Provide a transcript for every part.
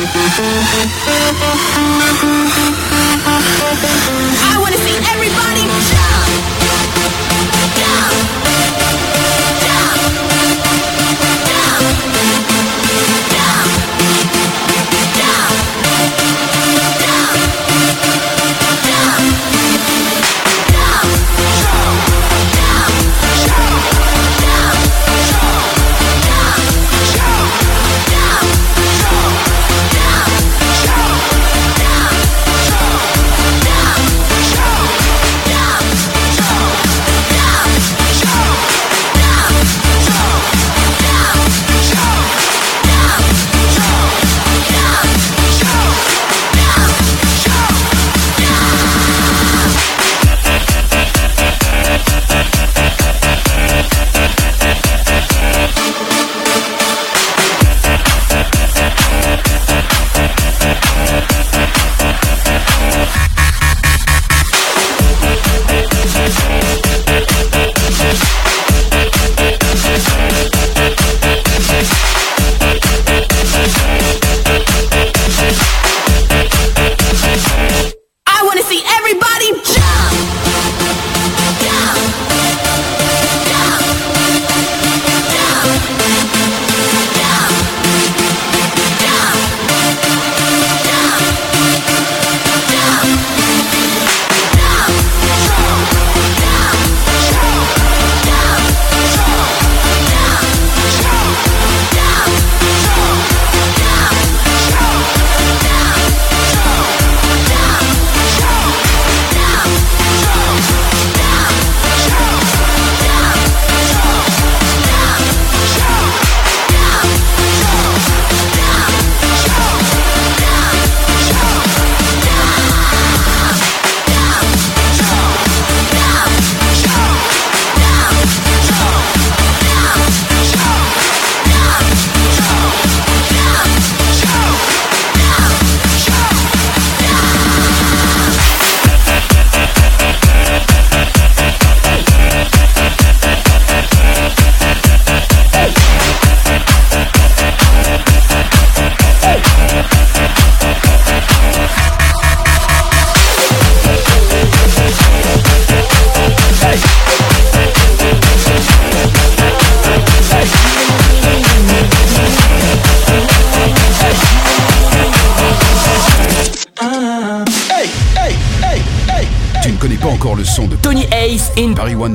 I want to see everybody jump, jump.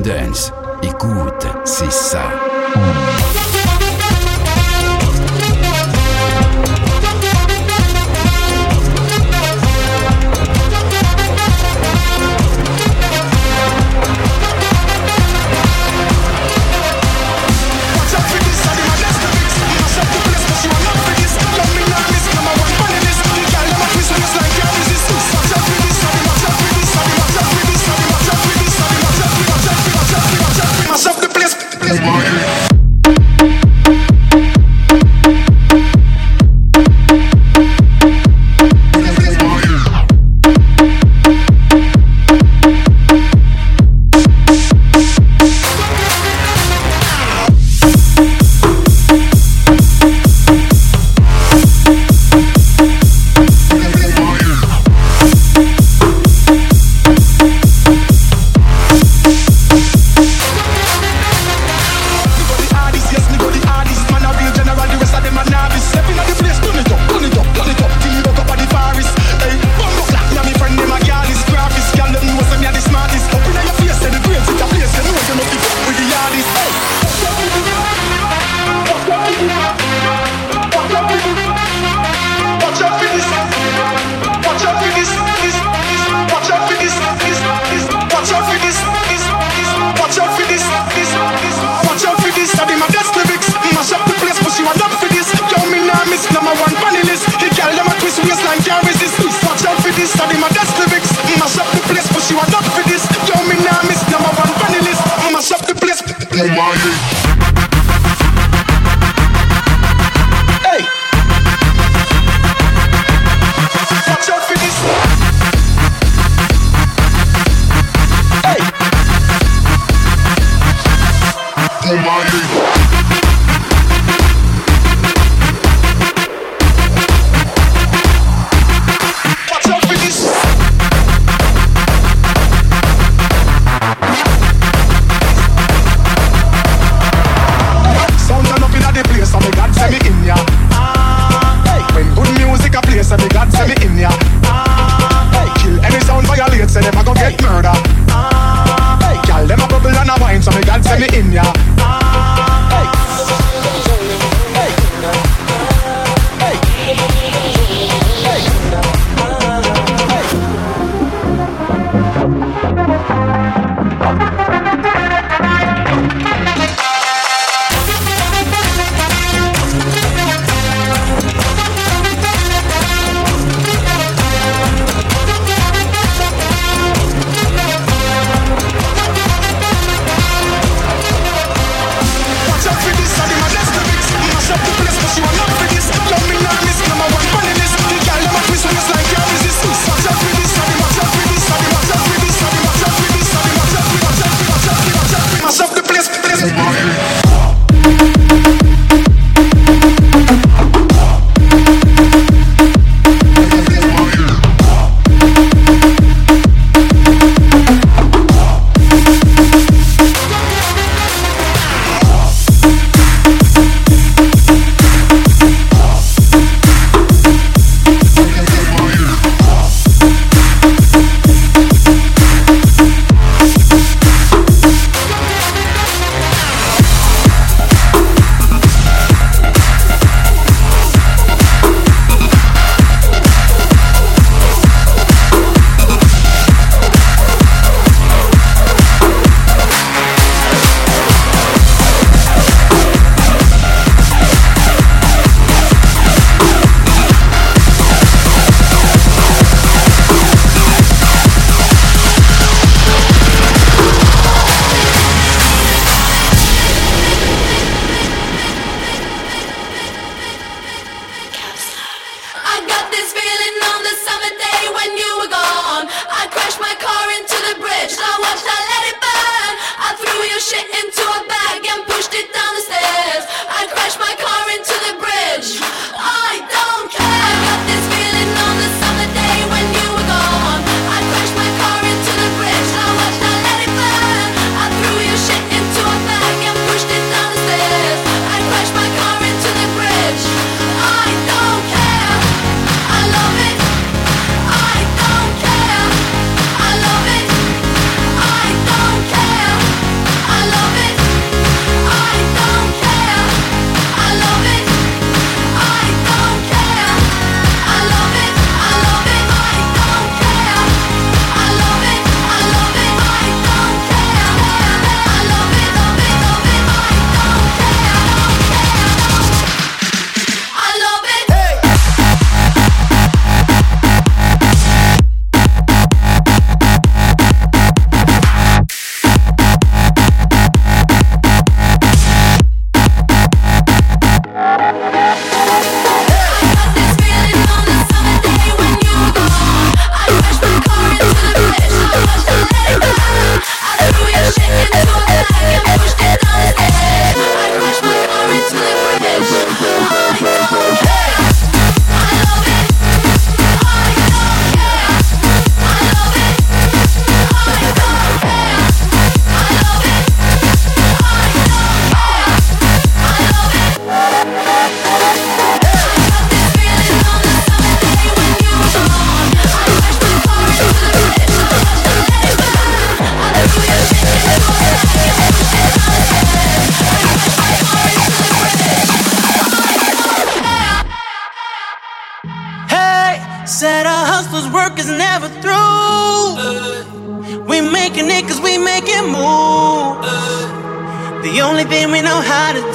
Let's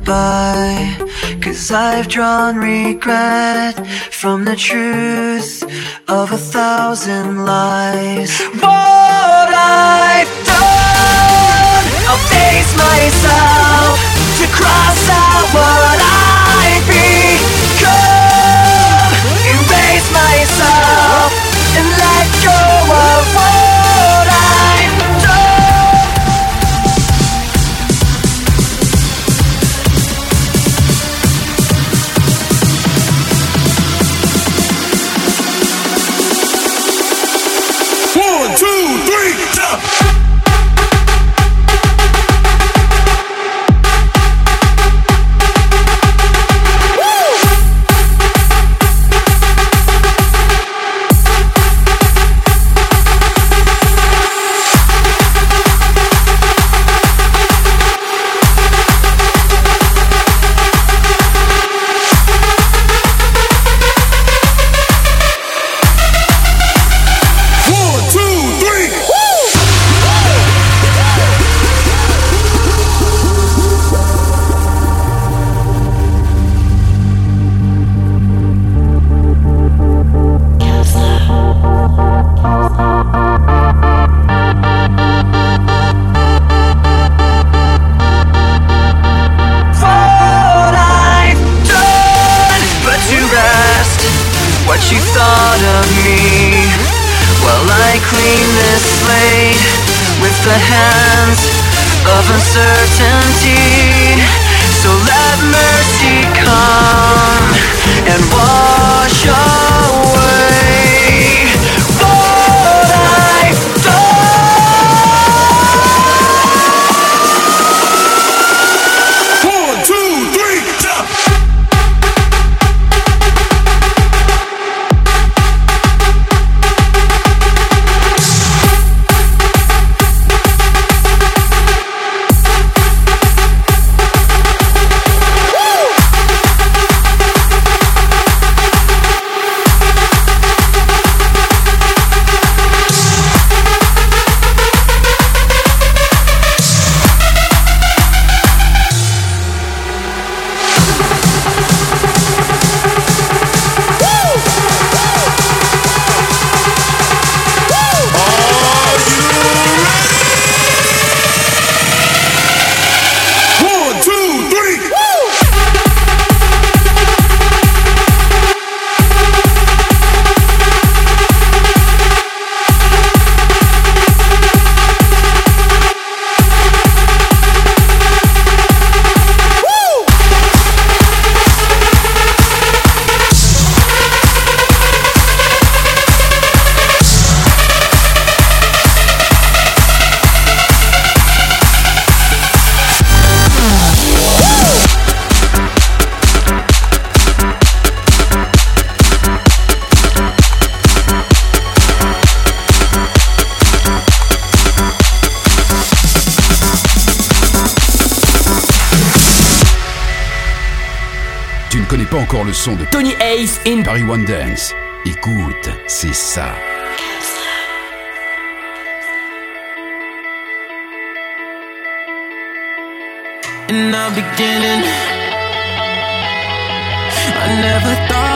goodbye. Cause I've drawn regret from the truth of a thousand lies. What I've done, I'll face myself to cross out what I never thought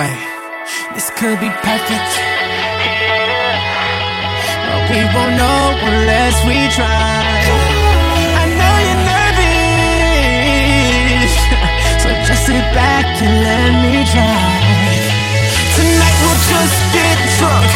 Ay, this could be perfect. But we won't know unless we try. I know you're nervous, so just sit back and let me drive. Tonight we'll just get drunk,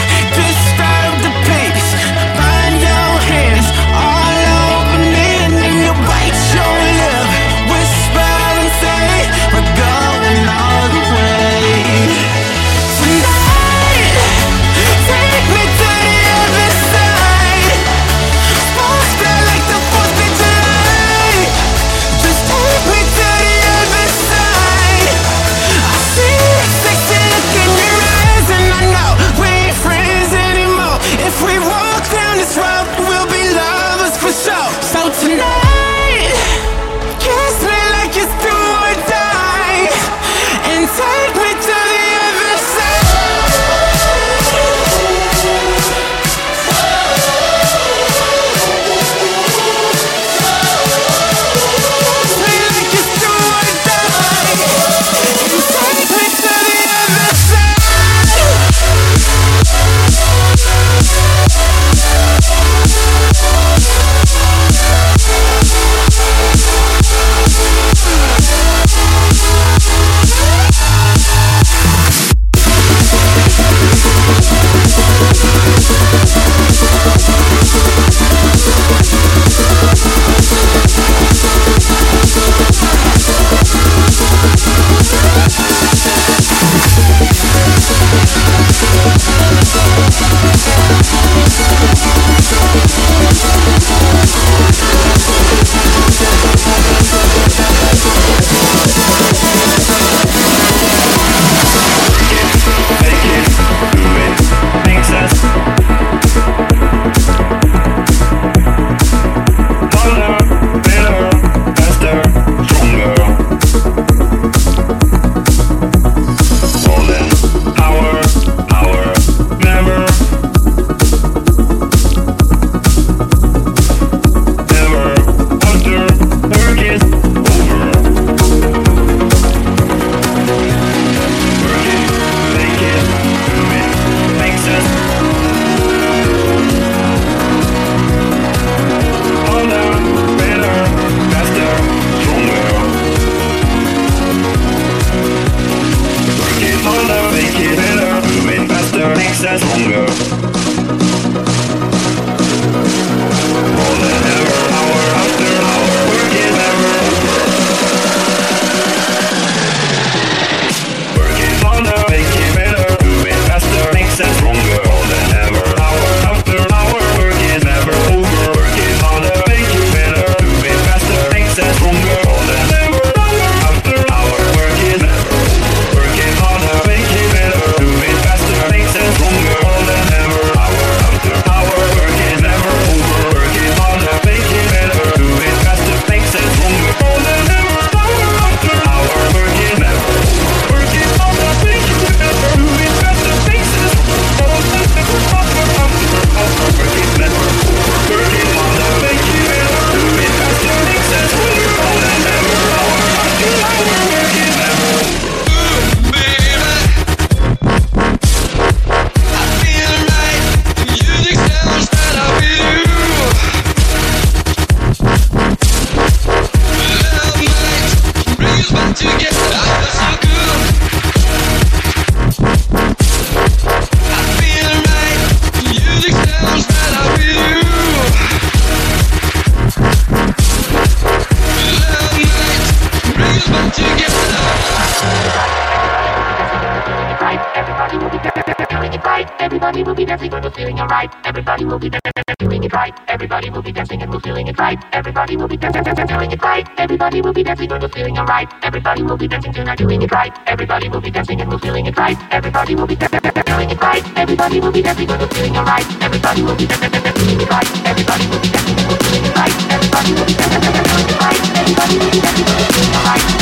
Everybody will be dancing and doing it right. Everybody will be dancing and we're feeling alright. Everybody will be dancing tonight doing it right. Everybody will be dancing and we're feeling it right. Everybody will be dancing and doing it right. Everybody will be dancing and we're feeling alright. Everybody will be dancing doing it right. Everybody will be dancing and we're feeling it right. Everybody will be dancing and doing it right. Everybody will be dancing and we're feeling alright.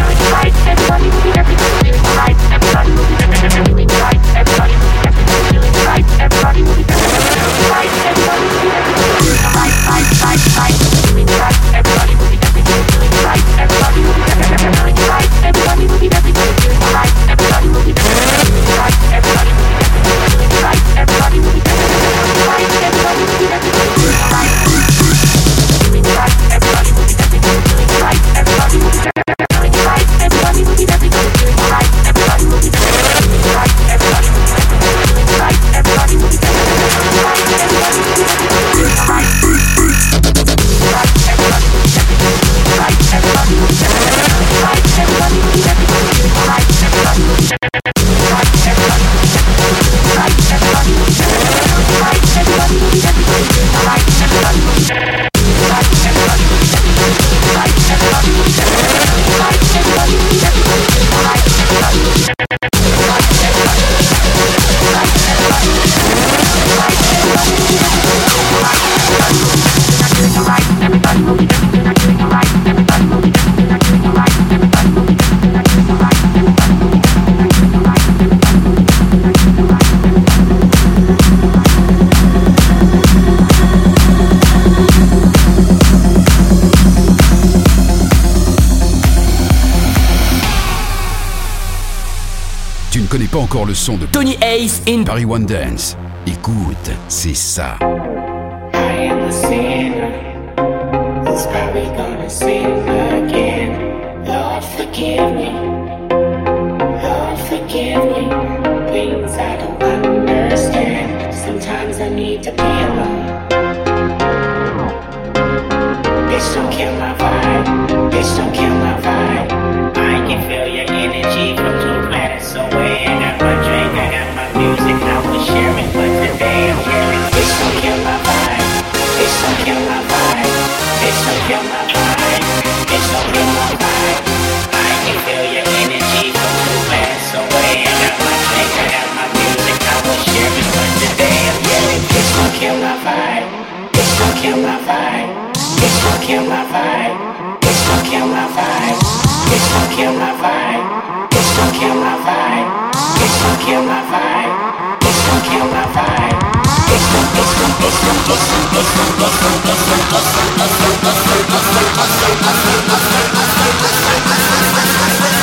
encore le son de Tony Ace in Paris One Dance. Écoute, c'est ça. Don't kill my vibe. Bitch, don't kill my vibe. Bitch, don't kill my vibe. Bitch, don't kill my vibe. Bitch, don't kill my vibe. Bitch, don't my vibe. Bitch, don't, bitch, don't, bitch, don't, bitch, don't, bitch, don't, bitch, don't, bitch, don't, bitch, don't,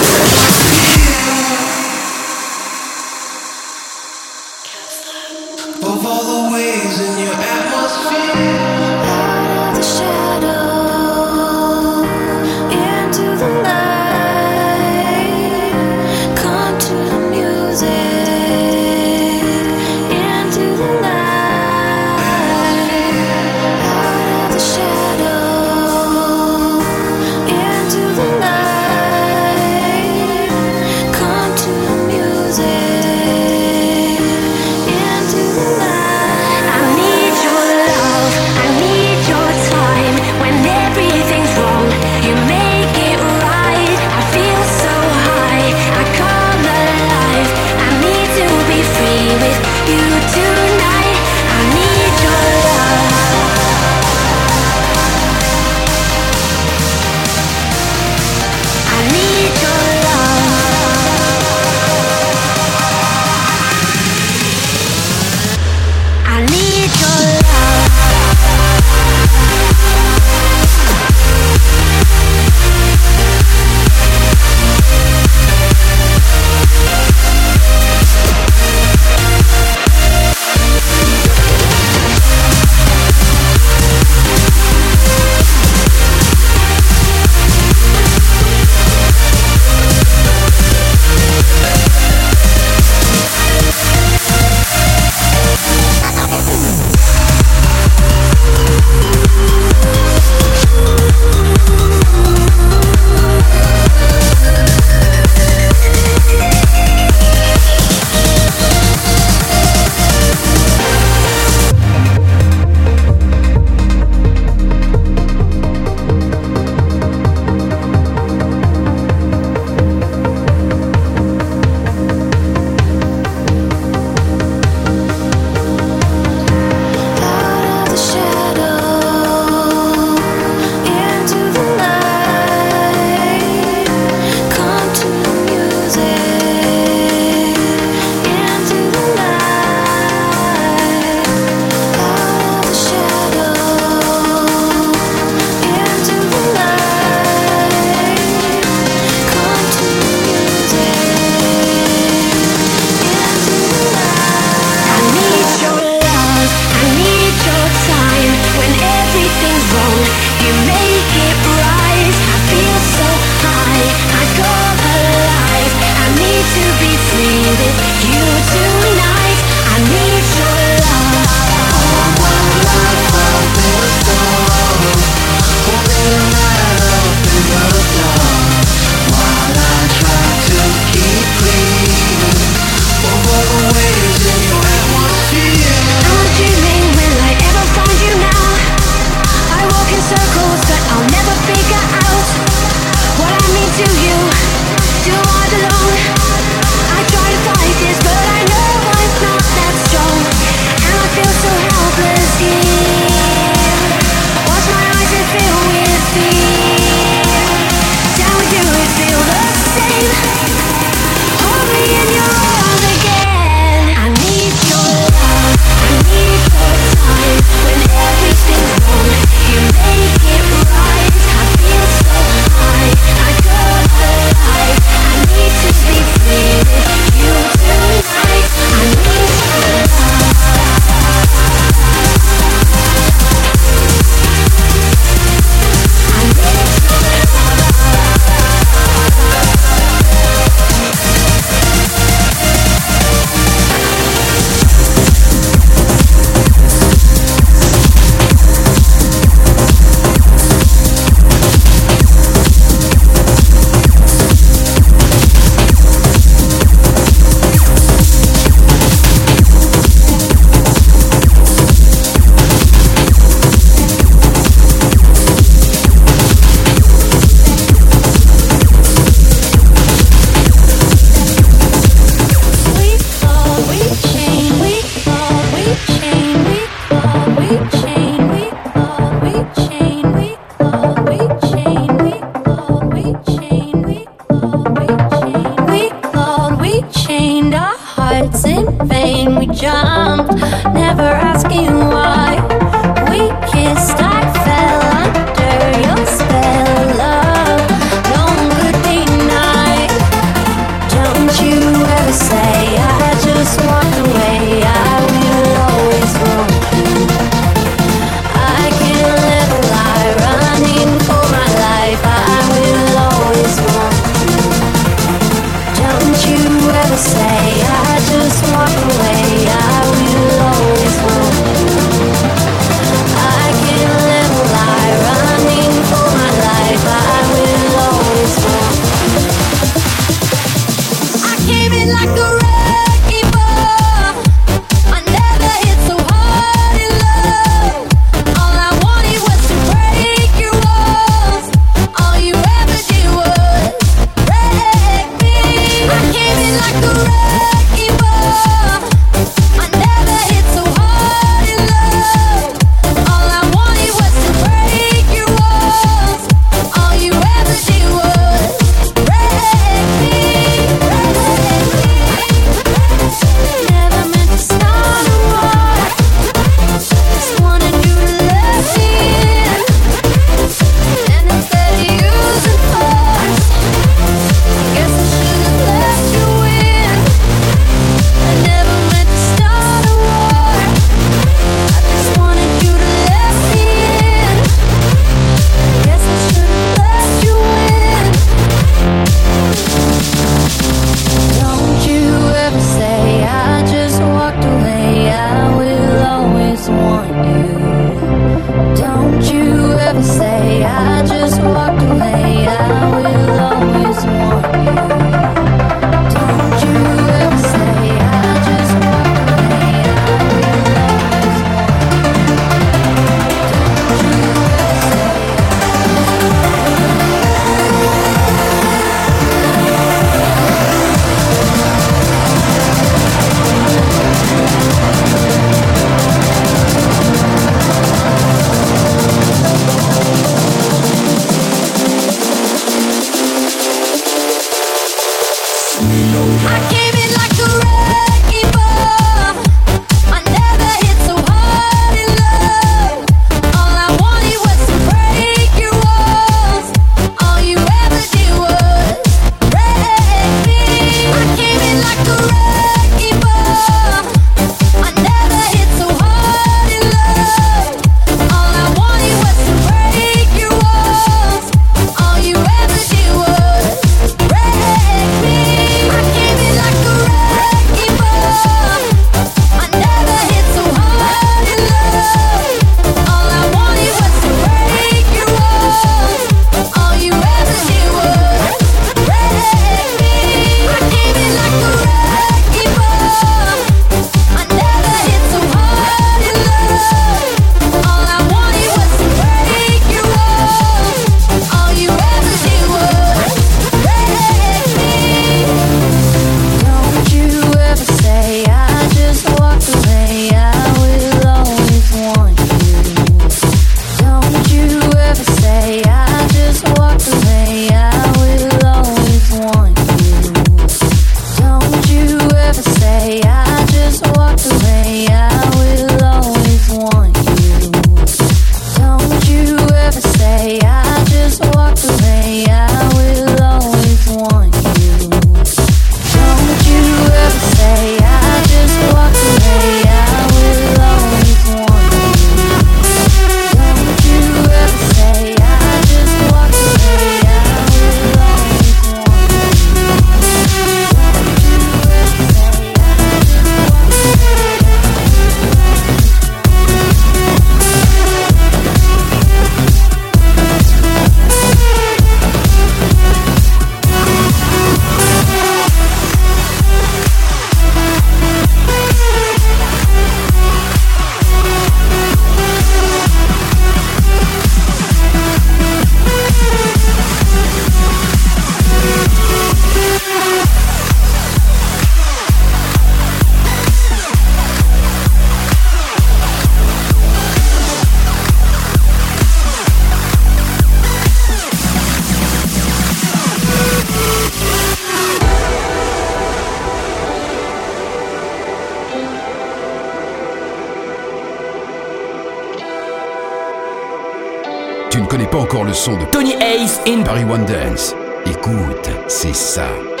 in Paris One Dance. Écoute, c'est ça.